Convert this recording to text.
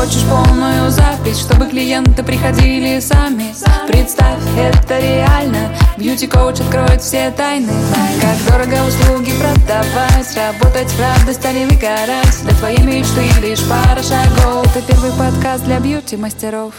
хочешь полную запись, чтобы клиенты приходили сами? Представь, это реально, бьюти-коуч откроет все тайны. Как дорого услуги продавать, работать в радость, а не выгорать. Для твоей мечты лишь пара шагов. Ты первый подкаст для бьюти-мастеров.